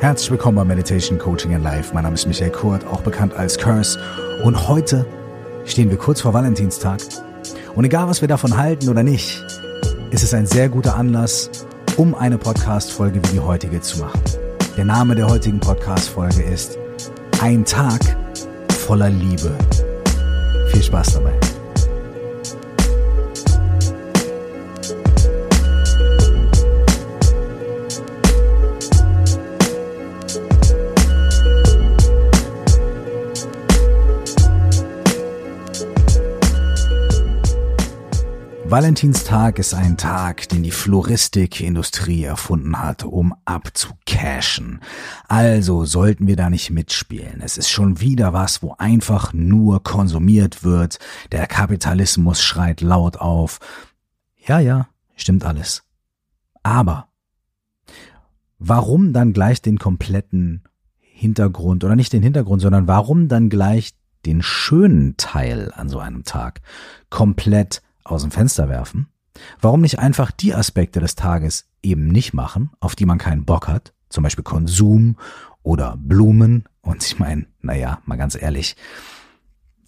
Herzlich willkommen bei Meditation Coaching in Life. Mein Name ist Michael Kurt, auch bekannt als Curse. Und heute stehen wir kurz vor Valentinstag. Und egal, was wir davon halten oder nicht, ist es ein sehr guter Anlass, um eine Podcast-Folge wie die heutige zu machen. Der Name der heutigen Podcast-Folge ist Ein Tag voller Liebe. Viel Spaß dabei. Valentinstag ist ein Tag, den die Floristikindustrie erfunden hat, um abzucashen. Also sollten wir da nicht mitspielen. Es ist schon wieder was, wo einfach nur konsumiert wird. Der Kapitalismus schreit laut auf. Ja, ja, stimmt alles. Aber warum dann gleich den kompletten Hintergrund oder nicht den Hintergrund, sondern warum dann gleich den schönen Teil an so einem Tag komplett aus dem Fenster werfen? Warum nicht einfach die Aspekte des Tages eben nicht machen, auf die man keinen Bock hat, zum Beispiel Konsum oder Blumen? Und ich meine, naja, mal ganz ehrlich,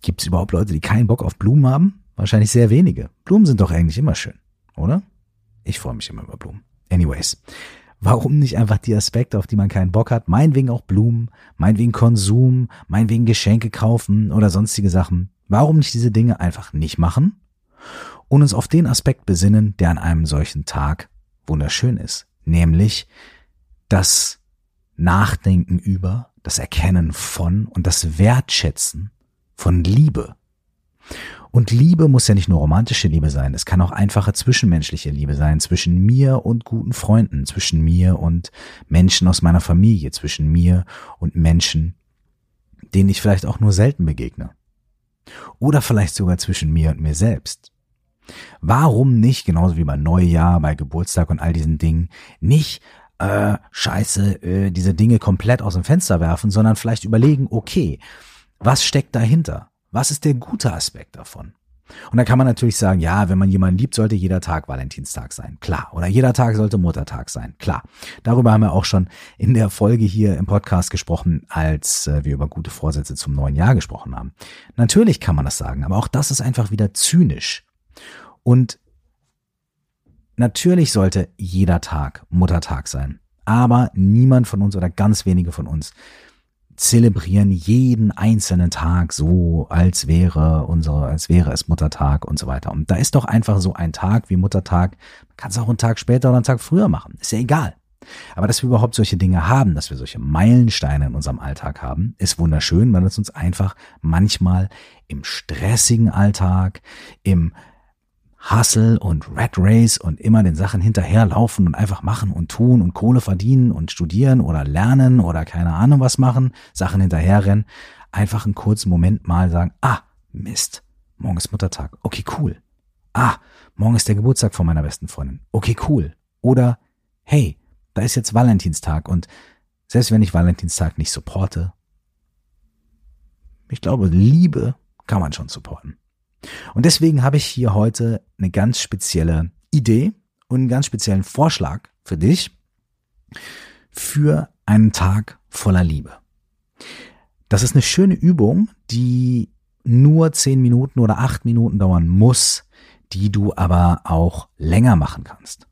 gibt es überhaupt Leute, die keinen Bock auf Blumen haben? Wahrscheinlich sehr wenige. Blumen sind doch eigentlich immer schön, oder? Ich freue mich immer über Blumen. Anyways, warum nicht einfach die Aspekte, auf die man keinen Bock hat, meinetwegen auch Blumen, meinetwegen Konsum, meinetwegen Geschenke kaufen oder sonstige Sachen, warum nicht diese Dinge einfach nicht machen und uns auf den Aspekt besinnen, der an einem solchen Tag wunderschön ist, nämlich das Nachdenken über, das Erkennen von und das Wertschätzen von Liebe. Und Liebe muss ja nicht nur romantische Liebe sein, es kann auch einfache zwischenmenschliche Liebe sein, zwischen mir und guten Freunden, zwischen mir und Menschen aus meiner Familie, zwischen mir und Menschen, denen ich vielleicht auch nur selten begegne. Oder vielleicht sogar zwischen mir und mir selbst. Warum nicht, genauso wie bei Neujahr, bei Geburtstag und all diesen Dingen, nicht äh, scheiße, äh, diese Dinge komplett aus dem Fenster werfen, sondern vielleicht überlegen, okay, was steckt dahinter? Was ist der gute Aspekt davon? Und da kann man natürlich sagen, ja, wenn man jemanden liebt, sollte jeder Tag Valentinstag sein. Klar. Oder jeder Tag sollte Muttertag sein. Klar. Darüber haben wir auch schon in der Folge hier im Podcast gesprochen, als äh, wir über gute Vorsätze zum neuen Jahr gesprochen haben. Natürlich kann man das sagen, aber auch das ist einfach wieder zynisch. Und natürlich sollte jeder Tag Muttertag sein. Aber niemand von uns oder ganz wenige von uns zelebrieren jeden einzelnen Tag so, als wäre unsere, als wäre es Muttertag und so weiter. Und da ist doch einfach so ein Tag wie Muttertag. Man kann es auch einen Tag später oder einen Tag früher machen. Ist ja egal. Aber dass wir überhaupt solche Dinge haben, dass wir solche Meilensteine in unserem Alltag haben, ist wunderschön, weil es uns einfach manchmal im stressigen Alltag, im Hustle und Red Race und immer den Sachen hinterherlaufen und einfach machen und tun und Kohle verdienen und studieren oder lernen oder keine Ahnung was machen, Sachen hinterherrennen, einfach einen kurzen Moment mal sagen, ah, Mist, morgen ist Muttertag, okay, cool. Ah, morgen ist der Geburtstag von meiner besten Freundin, okay, cool. Oder, hey, da ist jetzt Valentinstag und selbst wenn ich Valentinstag nicht supporte, ich glaube, Liebe kann man schon supporten. Und deswegen habe ich hier heute eine ganz spezielle Idee und einen ganz speziellen Vorschlag für dich für einen Tag voller Liebe. Das ist eine schöne Übung, die nur zehn Minuten oder acht Minuten dauern muss, die du aber auch länger machen kannst.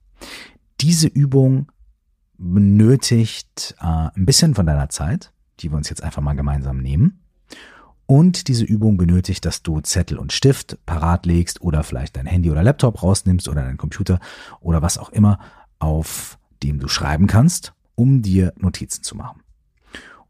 Diese Übung benötigt äh, ein bisschen von deiner Zeit, die wir uns jetzt einfach mal gemeinsam nehmen. Und diese Übung benötigt, dass du Zettel und Stift parat legst oder vielleicht dein Handy oder Laptop rausnimmst oder deinen Computer oder was auch immer, auf dem du schreiben kannst, um dir Notizen zu machen.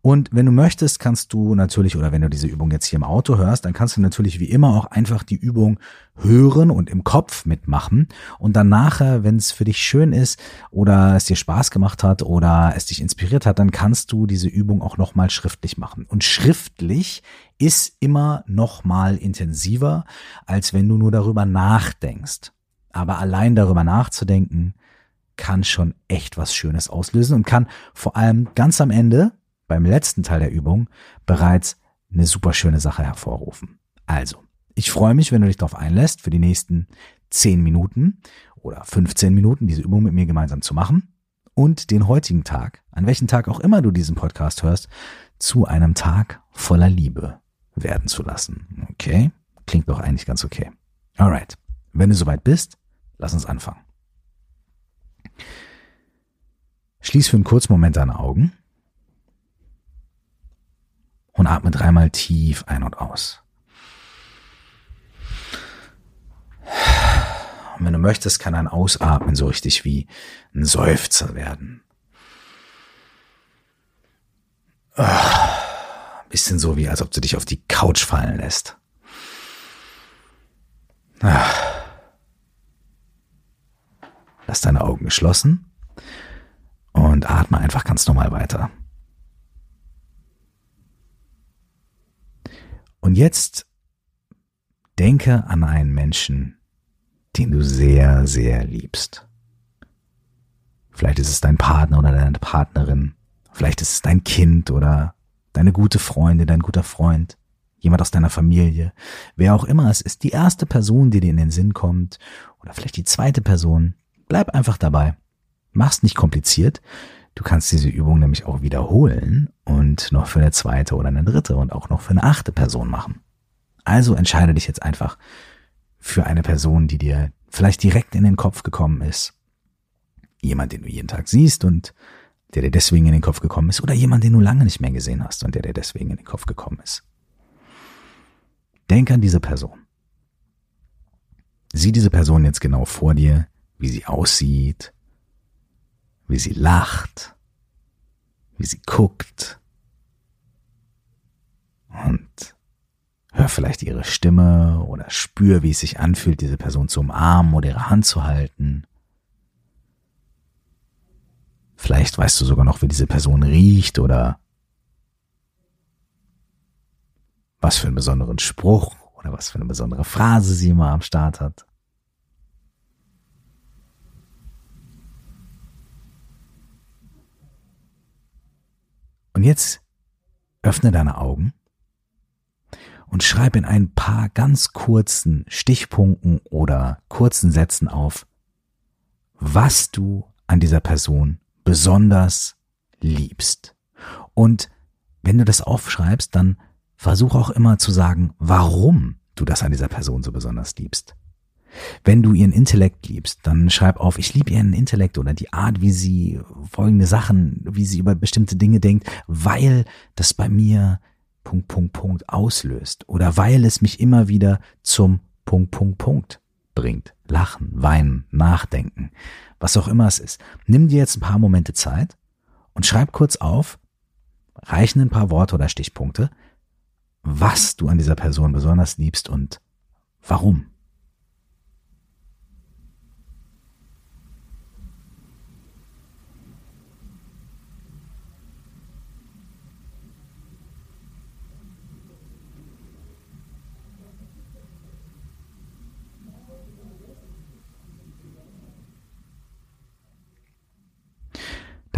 Und wenn du möchtest, kannst du natürlich, oder wenn du diese Übung jetzt hier im Auto hörst, dann kannst du natürlich wie immer auch einfach die Übung hören und im Kopf mitmachen. Und dann nachher, wenn es für dich schön ist oder es dir Spaß gemacht hat oder es dich inspiriert hat, dann kannst du diese Übung auch nochmal schriftlich machen. Und schriftlich ist immer nochmal intensiver, als wenn du nur darüber nachdenkst. Aber allein darüber nachzudenken, kann schon echt was Schönes auslösen und kann vor allem ganz am Ende beim letzten Teil der Übung bereits eine super schöne Sache hervorrufen. Also, ich freue mich, wenn du dich darauf einlässt, für die nächsten 10 Minuten oder 15 Minuten diese Übung mit mir gemeinsam zu machen. und den heutigen Tag, an welchem Tag auch immer du diesen Podcast hörst, zu einem Tag voller Liebe werden zu lassen. Okay? Klingt doch eigentlich ganz okay. Alright. Wenn du soweit bist, lass uns anfangen. Schließ für einen kurzen Moment deine Augen und atme dreimal tief ein und aus. Und wenn du möchtest, kann ein Ausatmen so richtig wie ein Seufzer werden. Ah, bisschen so wie, als ob du dich auf die Couch fallen lässt. Ah. Lass deine Augen geschlossen und atme einfach ganz normal weiter. Und jetzt denke an einen Menschen, den du sehr, sehr liebst. Vielleicht ist es dein Partner oder deine Partnerin. Vielleicht ist es dein Kind oder deine gute Freundin, dein guter Freund, jemand aus deiner Familie. Wer auch immer es ist, die erste Person, die dir in den Sinn kommt oder vielleicht die zweite Person. Bleib einfach dabei. Mach's nicht kompliziert. Du kannst diese Übung nämlich auch wiederholen und noch für eine zweite oder eine dritte und auch noch für eine achte Person machen. Also entscheide dich jetzt einfach für eine Person, die dir vielleicht direkt in den Kopf gekommen ist. Jemand, den du jeden Tag siehst und der dir deswegen in den Kopf gekommen ist oder jemand, den du lange nicht mehr gesehen hast und der dir deswegen in den Kopf gekommen ist. Denk an diese Person. Sieh diese Person jetzt genau vor dir, wie sie aussieht, wie sie lacht, wie sie guckt und hör vielleicht ihre Stimme oder spür, wie es sich anfühlt, diese Person zu umarmen oder ihre Hand zu halten. Vielleicht weißt du sogar noch, wie diese Person riecht oder was für einen besonderen Spruch oder was für eine besondere Phrase sie immer am Start hat. Und jetzt öffne deine Augen und schreib in ein paar ganz kurzen Stichpunkten oder kurzen Sätzen auf, was du an dieser Person besonders liebst. Und wenn du das aufschreibst, dann versuch auch immer zu sagen, warum du das an dieser Person so besonders liebst. Wenn du ihren Intellekt liebst, dann schreib auf, ich liebe ihren Intellekt oder die Art, wie sie folgende Sachen, wie sie über bestimmte Dinge denkt, weil das bei mir Punkt, Punkt, Punkt auslöst oder weil es mich immer wieder zum Punkt, Punkt, Punkt bringt. Lachen, weinen, nachdenken, was auch immer es ist. Nimm dir jetzt ein paar Momente Zeit und schreib kurz auf, reichen ein paar Worte oder Stichpunkte, was du an dieser Person besonders liebst und warum.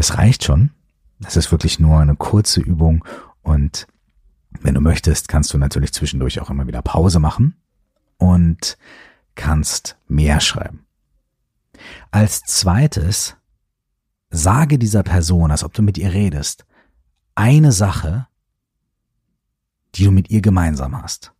Das reicht schon. Das ist wirklich nur eine kurze Übung und wenn du möchtest, kannst du natürlich zwischendurch auch immer wieder Pause machen und kannst mehr schreiben. Als zweites, sage dieser Person, als ob du mit ihr redest, eine Sache, die du mit ihr gemeinsam hast.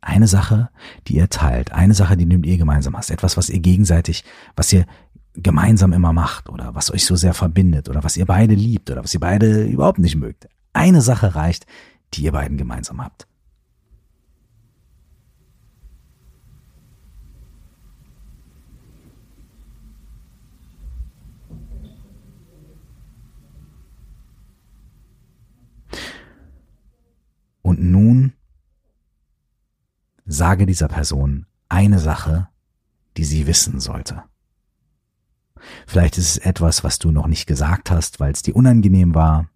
Eine Sache, die ihr teilt, eine Sache, die du mit ihr gemeinsam hast, etwas, was ihr gegenseitig, was ihr gemeinsam immer macht oder was euch so sehr verbindet oder was ihr beide liebt oder was ihr beide überhaupt nicht mögt. Eine Sache reicht, die ihr beiden gemeinsam habt. Und nun sage dieser Person eine Sache, die sie wissen sollte. Vielleicht ist es etwas, was du noch nicht gesagt hast, weil es dir unangenehm war.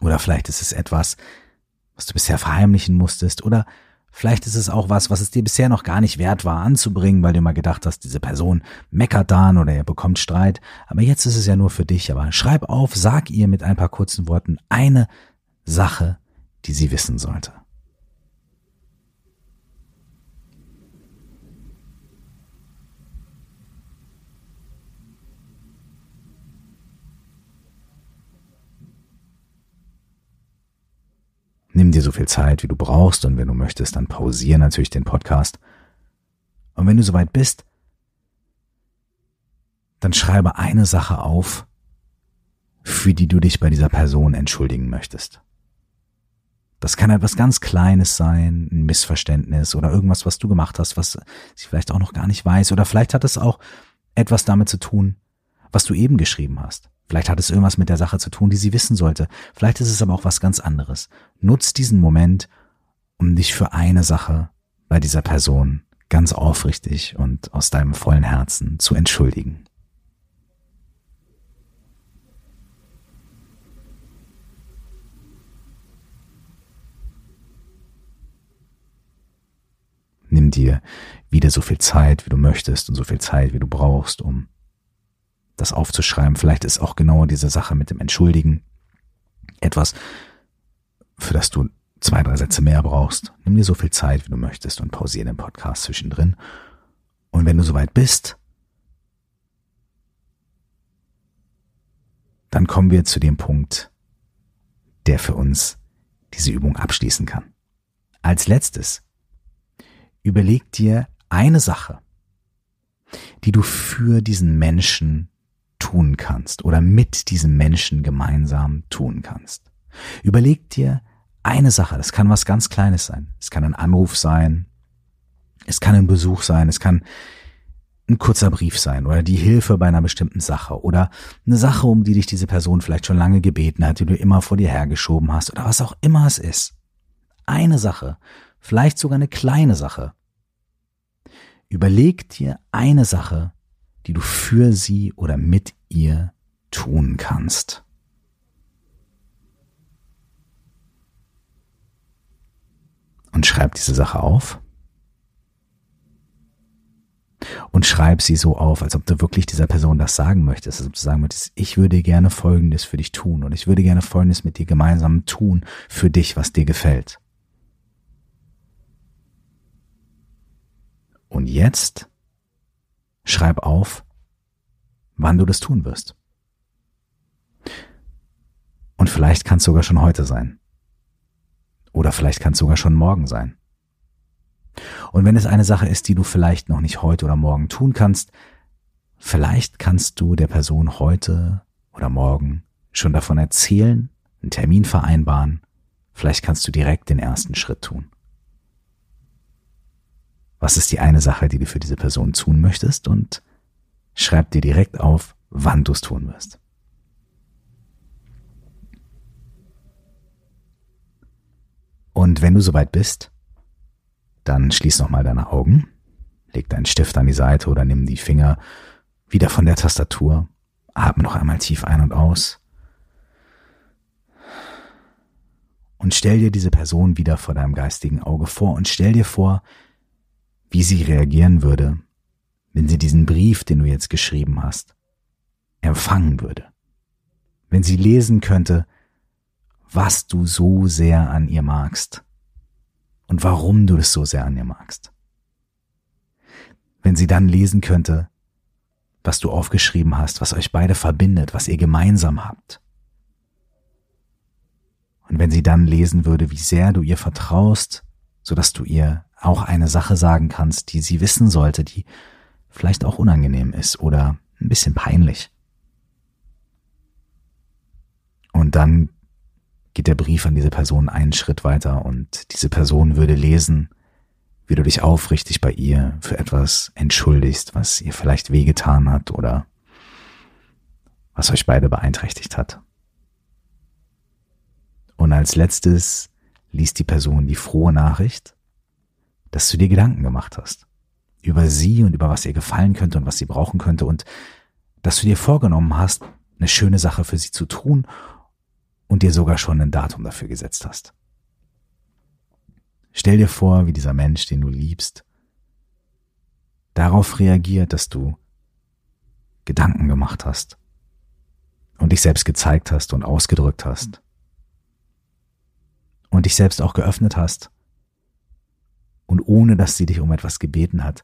Oder vielleicht ist es etwas, was du bisher verheimlichen musstest. Oder vielleicht ist es auch was, was es dir bisher noch gar nicht wert war anzubringen, weil du immer gedacht hast, diese Person meckert dann oder er bekommt Streit. Aber jetzt ist es ja nur für dich. Aber schreib auf, sag ihr mit ein paar kurzen Worten eine Sache, die sie wissen sollte. Nimm dir so viel Zeit, wie du brauchst und wenn du möchtest, dann pausier natürlich den Podcast. Und wenn du soweit bist, dann schreibe eine Sache auf, für die du dich bei dieser Person entschuldigen möchtest. Das kann etwas ganz Kleines sein, ein Missverständnis oder irgendwas, was du gemacht hast, was sie vielleicht auch noch gar nicht weiß. Oder vielleicht hat es auch etwas damit zu tun, was du eben geschrieben hast. Vielleicht hat es irgendwas mit der Sache zu tun, die sie wissen sollte. Vielleicht ist es aber auch was ganz anderes. Nutz diesen Moment, um dich für eine Sache bei dieser Person ganz aufrichtig und aus deinem vollen Herzen zu entschuldigen. Nimm dir wieder so viel Zeit, wie du möchtest und so viel Zeit, wie du brauchst, um das aufzuschreiben. Vielleicht ist auch genau diese Sache mit dem Entschuldigen etwas, für das du zwei, drei Sätze mehr brauchst. Nimm dir so viel Zeit, wie du möchtest und pausiere den Podcast zwischendrin. Und wenn du soweit bist, dann kommen wir zu dem Punkt, der für uns diese Übung abschließen kann. Als letztes überleg dir eine Sache, die du für diesen Menschen tun kannst oder mit diesem Menschen gemeinsam tun kannst. Überleg dir eine Sache, das kann was ganz Kleines sein. Es kann ein Anruf sein, es kann ein Besuch sein, es kann ein kurzer Brief sein oder die Hilfe bei einer bestimmten Sache oder eine Sache, um die dich diese Person vielleicht schon lange gebeten hat, die du immer vor dir hergeschoben hast oder was auch immer es ist. Eine Sache, vielleicht sogar eine kleine Sache. Überleg dir eine Sache, die du für sie oder mit ihr tun kannst. Und schreib diese Sache auf. Und schreib sie so auf, als ob du wirklich dieser Person das sagen möchtest, als ob du sagen möchtest, ich würde gerne Folgendes für dich tun und ich würde gerne Folgendes mit dir gemeinsam tun für dich, was dir gefällt. Und jetzt schreib auf, wann du das tun wirst. Und vielleicht kann es sogar schon heute sein. Oder vielleicht kann es sogar schon morgen sein. Und wenn es eine Sache ist, die du vielleicht noch nicht heute oder morgen tun kannst, vielleicht kannst du der Person heute oder morgen schon davon erzählen, einen Termin vereinbaren, vielleicht kannst du direkt den ersten Schritt tun. Was ist die eine Sache, die du für diese Person tun möchtest? Und schreib dir direkt auf, wann du es tun wirst. Und wenn du soweit bist, dann schließ nochmal deine Augen, leg deinen Stift an die Seite oder nimm die Finger wieder von der Tastatur, atme noch einmal tief ein und aus. Und stell dir diese Person wieder vor deinem geistigen Auge vor und stell dir vor, wie sie reagieren würde, wenn sie diesen Brief, den du jetzt geschrieben hast, empfangen würde. Wenn sie lesen könnte, was du so sehr an ihr magst und warum du es so sehr an ihr magst. Wenn sie dann lesen könnte, was du aufgeschrieben hast, was euch beide verbindet, was ihr gemeinsam habt. Und wenn sie dann lesen würde, wie sehr du ihr vertraust, so dass du ihr auch eine Sache sagen kannst, die sie wissen sollte, die vielleicht auch unangenehm ist oder ein bisschen peinlich. Und dann geht der Brief an diese Person einen Schritt weiter und diese Person würde lesen, wie du dich aufrichtig bei ihr für etwas entschuldigst, was ihr vielleicht wehgetan hat oder was euch beide beeinträchtigt hat. Und als letztes liest die Person die frohe Nachricht, dass du dir Gedanken gemacht hast über sie und über was ihr gefallen könnte und was sie brauchen könnte und dass du dir vorgenommen hast, eine schöne Sache für sie zu tun und dir sogar schon ein Datum dafür gesetzt hast. Stell dir vor, wie dieser Mensch, den du liebst, darauf reagiert, dass du Gedanken gemacht hast und dich selbst gezeigt hast und ausgedrückt hast und dich selbst auch geöffnet hast und ohne dass sie dich um etwas gebeten hat,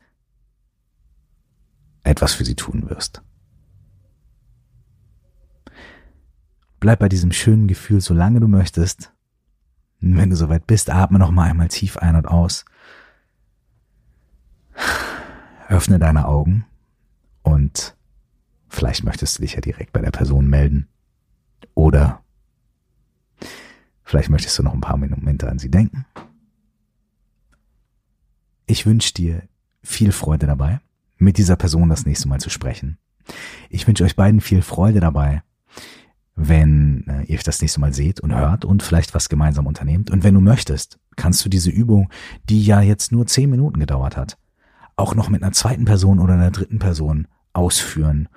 etwas für sie tun wirst. Bleib bei diesem schönen Gefühl, solange du möchtest. Wenn du soweit bist, atme noch mal einmal tief ein und aus. Öffne deine Augen und vielleicht möchtest du dich ja direkt bei der Person melden. Oder vielleicht möchtest du noch ein paar Momente an sie denken. Ich wünsche dir viel Freude dabei, mit dieser Person das nächste Mal zu sprechen. Ich wünsche euch beiden viel Freude dabei, wenn äh, ihr euch das nächste Mal seht und hört und vielleicht was gemeinsam unternehmt. Und wenn du möchtest, kannst du diese Übung, die ja jetzt nur zehn Minuten gedauert hat, auch noch mit einer zweiten Person oder einer dritten Person ausführen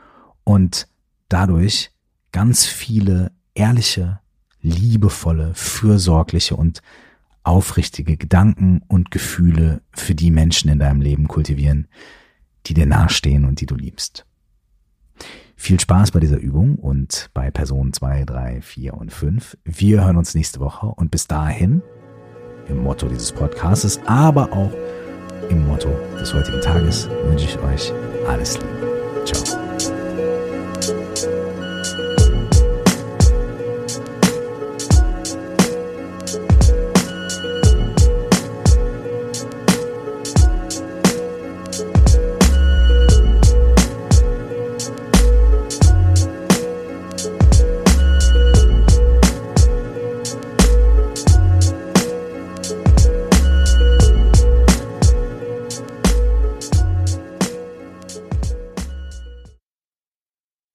und dadurch ganz viele ehrliche, liebevolle, fürsorgliche und aufrichtige Gedanken und Gefühle für die Menschen in deinem Leben kultivieren, die dir nahestehen und die du liebst. Viel Spaß bei dieser Übung und bei Personen 2, 3, 4 und 5. Wir hören uns nächste Woche und bis dahin, im Motto dieses Podcasts, aber auch im Motto des heutigen Tages, wünsche ich euch alles Liebe. Ciao.